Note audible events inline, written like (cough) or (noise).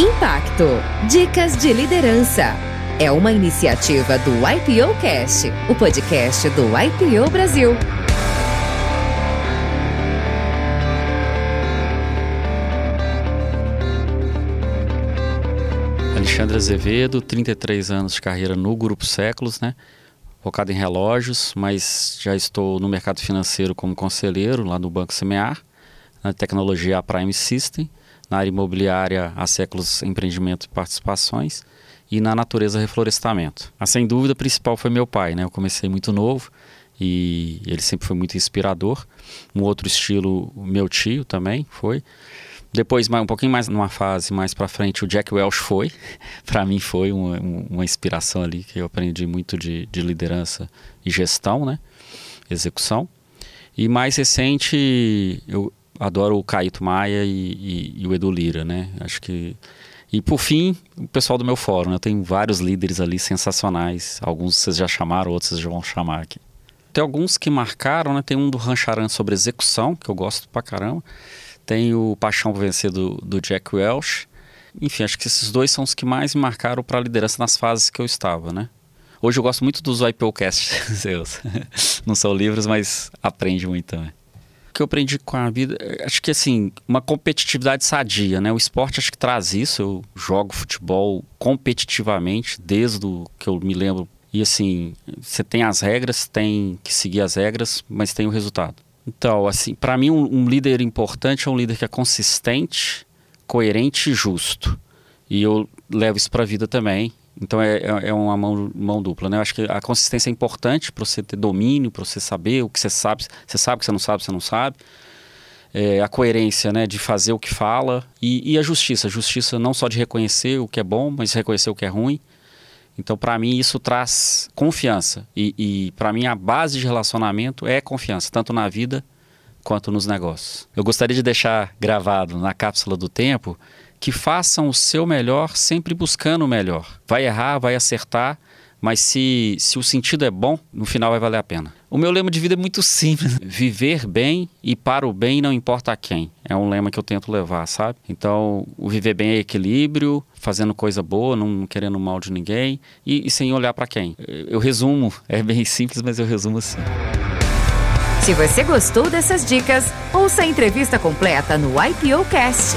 Impacto Dicas de Liderança. É uma iniciativa do IPO Cast, o podcast do IPO Brasil. Alexandre Azevedo, 33 anos de carreira no Grupo Séculos, né? Focado em relógios, mas já estou no mercado financeiro como conselheiro lá no Banco Semear, na tecnologia Prime System na área imobiliária há séculos empreendimento e participações e na natureza reflorestamento. A sem dúvida principal foi meu pai, né? Eu comecei muito novo e ele sempre foi muito inspirador. Um outro estilo, meu tio também foi. Depois, um pouquinho mais numa fase mais para frente, o Jack Welch foi. (laughs) para mim foi uma, uma, inspiração ali que eu aprendi muito de, de liderança e gestão, né? Execução. E mais recente, eu, adoro o Caíto Maia e, e, e, o Edu Lira, né? Acho que. E por fim, o pessoal do meu fórum. Né? Eu tenho vários líderes ali sensacionais. Alguns vocês já chamaram, outros vocês já vão chamar aqui. Tem alguns que marcaram, né? Tem um do Rancharan sobre execução, que eu gosto pra caramba. Tem o Paixão Vencer do, do Jack Welch. Enfim, acho que esses dois são os que mais me marcaram para a liderança nas fases que eu estava, né? Hoje eu gosto muito dos IPOcast (laughs) seus. Não são livros, mas aprende muito também que eu aprendi com a vida, acho que assim, uma competitividade sadia, né? O esporte acho que traz isso. Eu jogo futebol competitivamente desde o que eu me lembro. E assim, você tem as regras, tem que seguir as regras, mas tem o resultado. Então, assim, para mim um, um líder importante é um líder que é consistente, coerente e justo. E eu levo isso para a vida também. Então é, é, é uma mão, mão dupla, né? Eu acho que a consistência é importante para você ter domínio, para você saber o que você sabe. Você sabe o que você não sabe, você não sabe. É, a coerência, né? De fazer o que fala. E, e, a justiça. Justiça não só de reconhecer o que é bom, mas reconhecer o que é ruim. Então, para mim, isso traz confiança. E, e para mim, a base de relacionamento é confiança, tanto na vida quanto nos negócios. Eu gostaria de deixar gravado na cápsula do tempo que façam o seu melhor, sempre buscando o melhor. Vai errar, vai acertar, mas se, se o sentido é bom, no final vai valer a pena. O meu lema de vida é muito simples: (laughs) viver bem e para o bem não importa a quem. É um lema que eu tento levar, sabe? Então, o viver bem é equilíbrio, fazendo coisa boa, não querendo mal de ninguém e, e sem olhar para quem. Eu resumo, (laughs) é bem simples, mas eu resumo assim. Se você gostou dessas dicas, ouça a entrevista completa no IPO Cast.